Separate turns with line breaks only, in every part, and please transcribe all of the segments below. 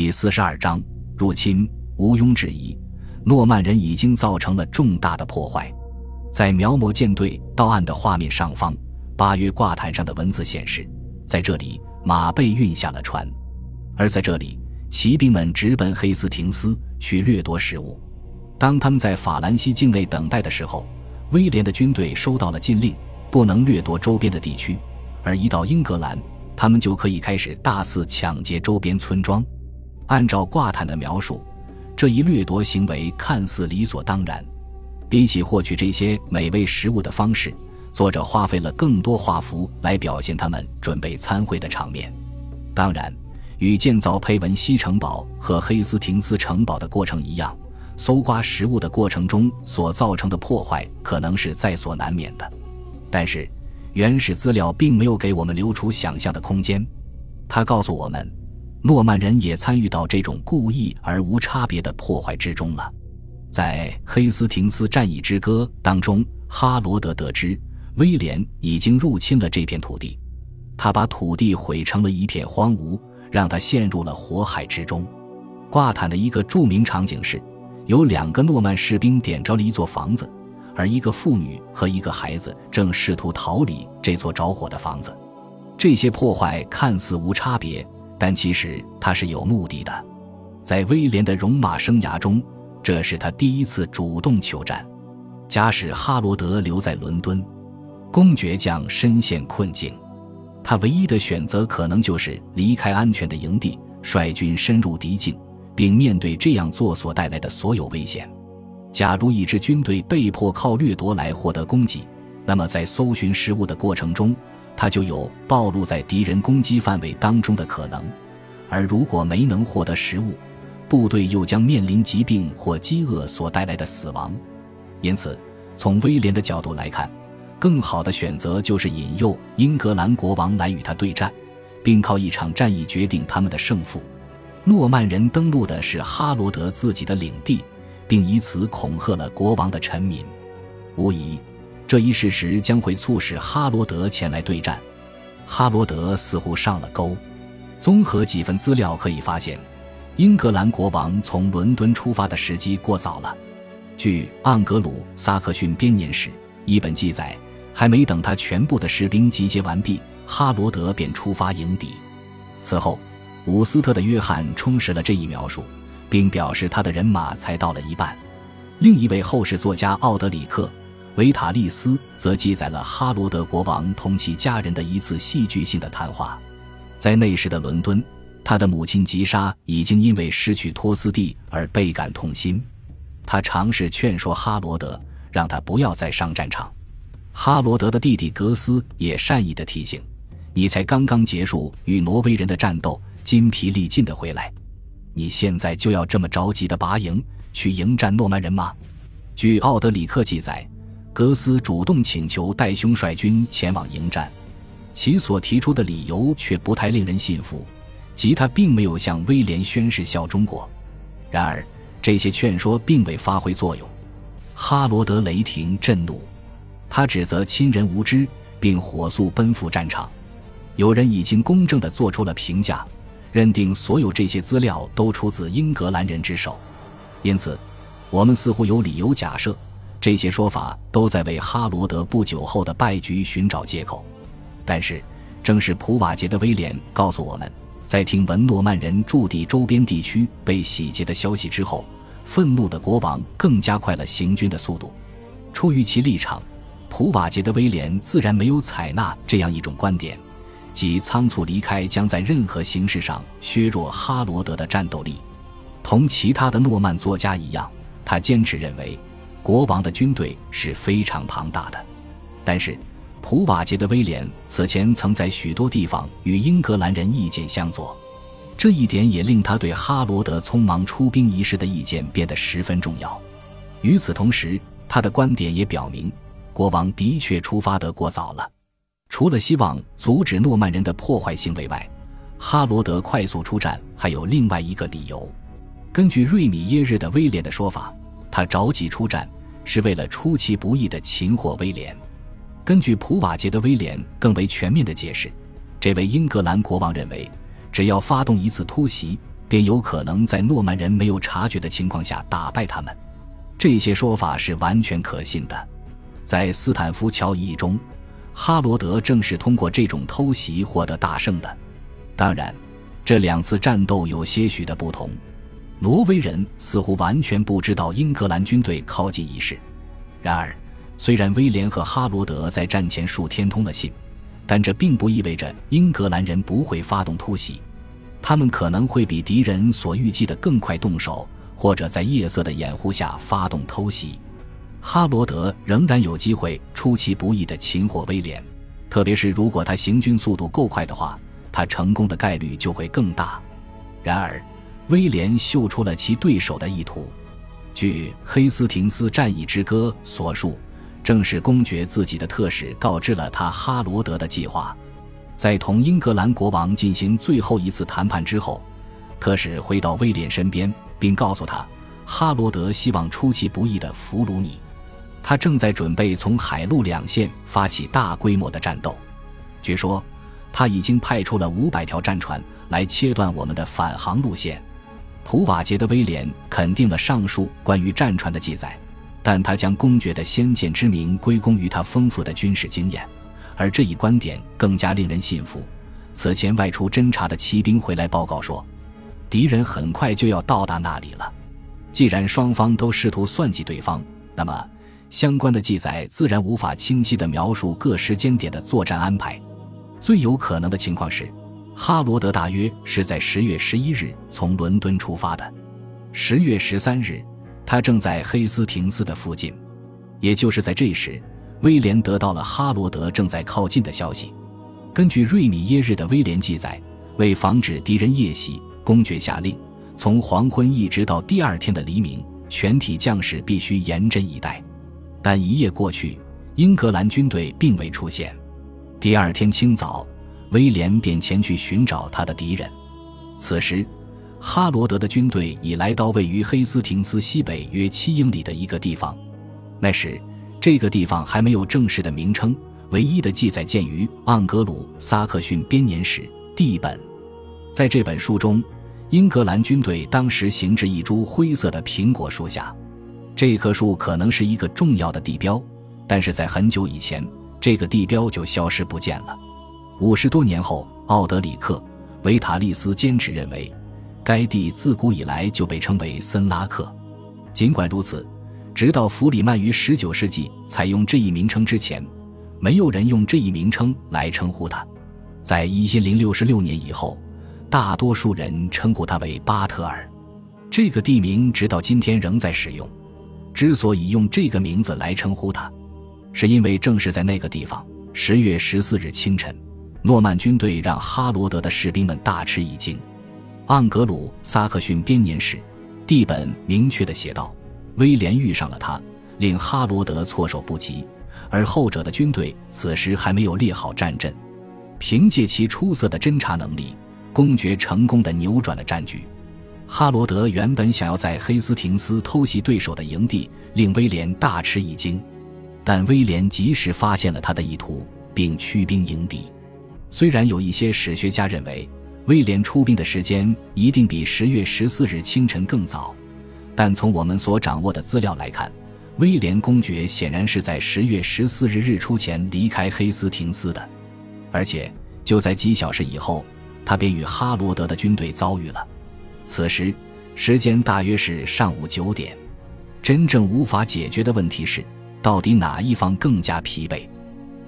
第四十二章入侵，毋庸置疑，诺曼人已经造成了重大的破坏。在描摹舰队到岸的画面上方，八月挂毯上的文字显示，在这里马被运下了船，而在这里，骑兵们直奔黑斯廷斯去掠夺食物。当他们在法兰西境内等待的时候，威廉的军队收到了禁令，不能掠夺周边的地区，而一到英格兰，他们就可以开始大肆抢劫周边村庄。按照挂毯的描述，这一掠夺行为看似理所当然。比起获取这些美味食物的方式，作者花费了更多画幅来表现他们准备参会的场面。当然，与建造佩文西城堡和黑斯廷斯城堡的过程一样。搜刮食物的过程中所造成的破坏可能是在所难免的，但是原始资料并没有给我们留出想象的空间。他告诉我们，诺曼人也参与到这种故意而无差别的破坏之中了。在《黑斯廷斯战役之歌》当中，哈罗德得知威廉已经入侵了这片土地，他把土地毁成了一片荒芜，让他陷入了火海之中。挂毯的一个著名场景是。有两个诺曼士兵点着了一座房子，而一个妇女和一个孩子正试图逃离这座着火的房子。这些破坏看似无差别，但其实他是有目的的。在威廉的戎马生涯中，这是他第一次主动求战。假使哈罗德留在伦敦，公爵将深陷困境，他唯一的选择可能就是离开安全的营地，率军深入敌境。并面对这样做所带来的所有危险。假如一支军队被迫靠掠夺来获得供给，那么在搜寻食物的过程中，他就有暴露在敌人攻击范围当中的可能。而如果没能获得食物，部队又将面临疾病或饥饿所带来的死亡。因此，从威廉的角度来看，更好的选择就是引诱英格兰国王来与他对战，并靠一场战役决定他们的胜负。诺曼人登陆的是哈罗德自己的领地，并以此恐吓了国王的臣民。无疑，这一事实将会促使哈罗德前来对战。哈罗德似乎上了钩。综合几份资料可以发现，英格兰国王从伦敦出发的时机过早了。据《盎格鲁撒克逊编年史》一本记载，还没等他全部的士兵集结完毕，哈罗德便出发迎敌。此后。伍斯特的约翰充实了这一描述，并表示他的人马才到了一半。另一位后世作家奥德里克·维塔利斯则记载了哈罗德国王同其家人的一次戏剧性的谈话。在那时的伦敦，他的母亲吉莎已经因为失去托斯蒂而倍感痛心。他尝试劝说哈罗德，让他不要再上战场。哈罗德的弟弟格斯也善意地提醒：“你才刚刚结束与挪威人的战斗。”筋疲力尽的回来，你现在就要这么着急的拔营去迎战诺曼人吗？据奥德里克记载，格斯主动请求戴兄率军前往迎战，其所提出的理由却不太令人信服，即他并没有向威廉宣誓效忠过。然而，这些劝说并未发挥作用。哈罗德雷霆震怒，他指责亲人无知，并火速奔赴战场。有人已经公正地做出了评价。认定所有这些资料都出自英格兰人之手，因此，我们似乎有理由假设，这些说法都在为哈罗德不久后的败局寻找借口。但是，正是普瓦捷的威廉告诉我们，在听闻诺曼人驻地周边地区被洗劫的消息之后，愤怒的国王更加快了行军的速度。出于其立场，普瓦捷的威廉自然没有采纳这样一种观点。即仓促离开将在任何形式上削弱哈罗德的战斗力。同其他的诺曼作家一样，他坚持认为国王的军队是非常庞大的。但是，普瓦捷的威廉此前曾在许多地方与英格兰人意见相左，这一点也令他对哈罗德匆忙出兵一事的意见变得十分重要。与此同时，他的观点也表明，国王的确出发得过早了。除了希望阻止诺曼人的破坏行为外，哈罗德快速出战还有另外一个理由。根据瑞米耶日的威廉的说法，他着急出战是为了出其不意的擒获威廉。根据普瓦捷的威廉更为全面的解释，这位英格兰国王认为，只要发动一次突袭，便有可能在诺曼人没有察觉的情况下打败他们。这些说法是完全可信的。在斯坦福桥一役中，哈罗德正是通过这种偷袭获得大胜的。当然，这两次战斗有些许的不同。挪威人似乎完全不知道英格兰军队靠近一事。然而，虽然威廉和哈罗德在战前数天通了信，但这并不意味着英格兰人不会发动突袭。他们可能会比敌人所预计的更快动手，或者在夜色的掩护下发动偷袭。哈罗德仍然有机会出其不意地擒获威廉，特别是如果他行军速度够快的话，他成功的概率就会更大。然而，威廉嗅出了其对手的意图。据《黑斯廷斯战役之歌》所述，正是公爵自己的特使告知了他哈罗德的计划。在同英格兰国王进行最后一次谈判之后，特使回到威廉身边，并告诉他，哈罗德希望出其不意地俘虏你。他正在准备从海陆两线发起大规模的战斗。据说，他已经派出了五百条战船来切断我们的返航路线。普瓦捷的威廉肯定了上述关于战船的记载，但他将公爵的先见之明归功于他丰富的军事经验，而这一观点更加令人信服。此前外出侦察的骑兵回来报告说，敌人很快就要到达那里了。既然双方都试图算计对方，那么相关的记载自然无法清晰地描述各时间点的作战安排。最有可能的情况是。哈罗德大约是在十月十一日从伦敦出发的，十月十三日，他正在黑斯廷斯的附近，也就是在这时，威廉得到了哈罗德正在靠近的消息。根据瑞米耶日的威廉记载，为防止敌人夜袭，公爵下令，从黄昏一直到第二天的黎明，全体将士必须严阵以待。但一夜过去，英格兰军队并未出现。第二天清早。威廉便前去寻找他的敌人。此时，哈罗德的军队已来到位于黑斯廷斯西北约七英里的一个地方。那时，这个地方还没有正式的名称，唯一的记载见于《盎格鲁撒克逊编年史》第一本。在这本书中，英格兰军队当时行至一株灰色的苹果树下。这棵树可能是一个重要的地标，但是在很久以前，这个地标就消失不见了。五十多年后，奥德里克·维塔利斯坚持认为，该地自古以来就被称为森拉克。尽管如此，直到弗里曼于19世纪采用这一名称之前，没有人用这一名称来称呼它。在1066年以后，大多数人称呼它为巴特尔。这个地名直到今天仍在使用。之所以用这个名字来称呼它，是因为正是在那个地方，10月14日清晨。诺曼军队让哈罗德的士兵们大吃一惊，《盎格鲁撒克逊编年史》地本明确地写道：“威廉遇上了他，令哈罗德措手不及，而后者的军队此时还没有列好战阵。凭借其出色的侦察能力，公爵成功地扭转了战局。哈罗德原本想要在黑斯廷斯偷袭对手的营地，令威廉大吃一惊，但威廉及时发现了他的意图，并驱兵迎敌。”虽然有一些史学家认为威廉出兵的时间一定比十月十四日清晨更早，但从我们所掌握的资料来看，威廉公爵显然是在十月十四日日出前离开黑斯廷斯的，而且就在几小时以后，他便与哈罗德的军队遭遇了。此时时间大约是上午九点。真正无法解决的问题是，到底哪一方更加疲惫？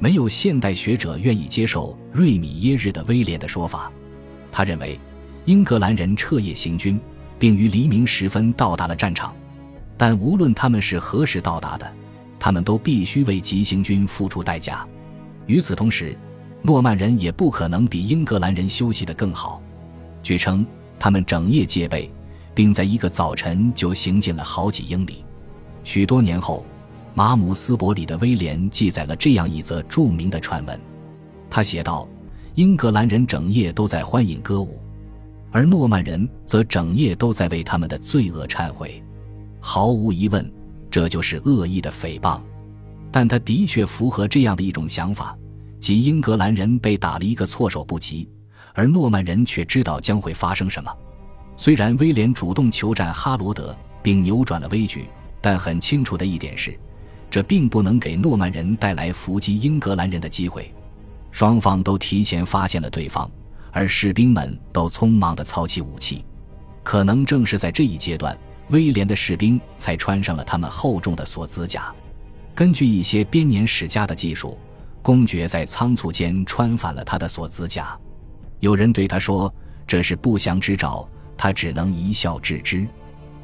没有现代学者愿意接受瑞米耶日的威廉的说法。他认为，英格兰人彻夜行军，并于黎明时分到达了战场。但无论他们是何时到达的，他们都必须为急行军付出代价。与此同时，诺曼人也不可能比英格兰人休息得更好。据称，他们整夜戒备，并在一个早晨就行进了好几英里。许多年后。马姆斯伯里的威廉记载了这样一则著名的传闻，他写道：“英格兰人整夜都在欢饮歌舞，而诺曼人则整夜都在为他们的罪恶忏悔。毫无疑问，这就是恶意的诽谤。但他的确符合这样的一种想法，即英格兰人被打了一个措手不及，而诺曼人却知道将会发生什么。虽然威廉主动求战哈罗德，并扭转了危局，但很清楚的一点是，这并不能给诺曼人带来伏击英格兰人的机会。双方都提前发现了对方，而士兵们都匆忙地操起武器。可能正是在这一阶段，威廉的士兵才穿上了他们厚重的锁子甲。根据一些编年史家的记述，公爵在仓促间穿反了他的锁子甲。有人对他说：“这是不祥之兆。”他只能一笑置之。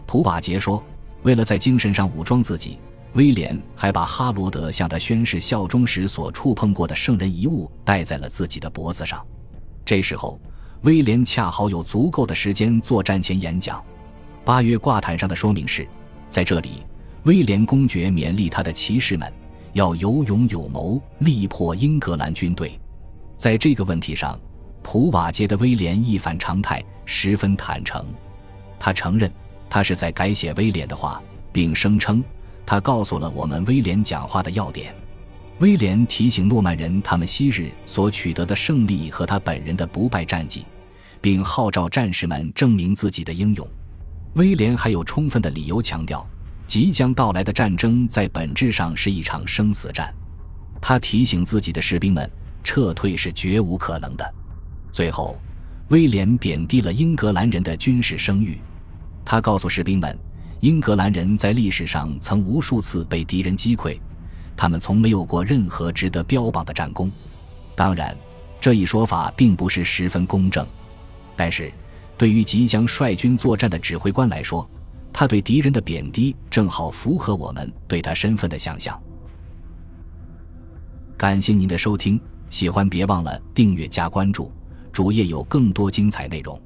普瓦杰说：“为了在精神上武装自己，威廉还把哈罗德向他宣誓效忠时所触碰过的圣人遗物戴在了自己的脖子上。”这时候，威廉恰好有足够的时间作战前演讲。八月挂毯上的说明是：在这里，威廉公爵勉励他的骑士们要有勇有谋，力破英格兰军队。在这个问题上。普瓦捷的威廉一反常态，十分坦诚。他承认他是在改写威廉的话，并声称他告诉了我们威廉讲话的要点。威廉提醒诺曼人他们昔日所取得的胜利和他本人的不败战绩，并号召战士们证明自己的英勇。威廉还有充分的理由强调，即将到来的战争在本质上是一场生死战。他提醒自己的士兵们，撤退是绝无可能的。最后，威廉贬低了英格兰人的军事声誉。他告诉士兵们，英格兰人在历史上曾无数次被敌人击溃，他们从没有过任何值得标榜的战功。当然，这一说法并不是十分公正。但是，对于即将率军作战的指挥官来说，他对敌人的贬低正好符合我们对他身份的想象。感谢您的收听，喜欢别忘了订阅加关注。主页有更多精彩内容。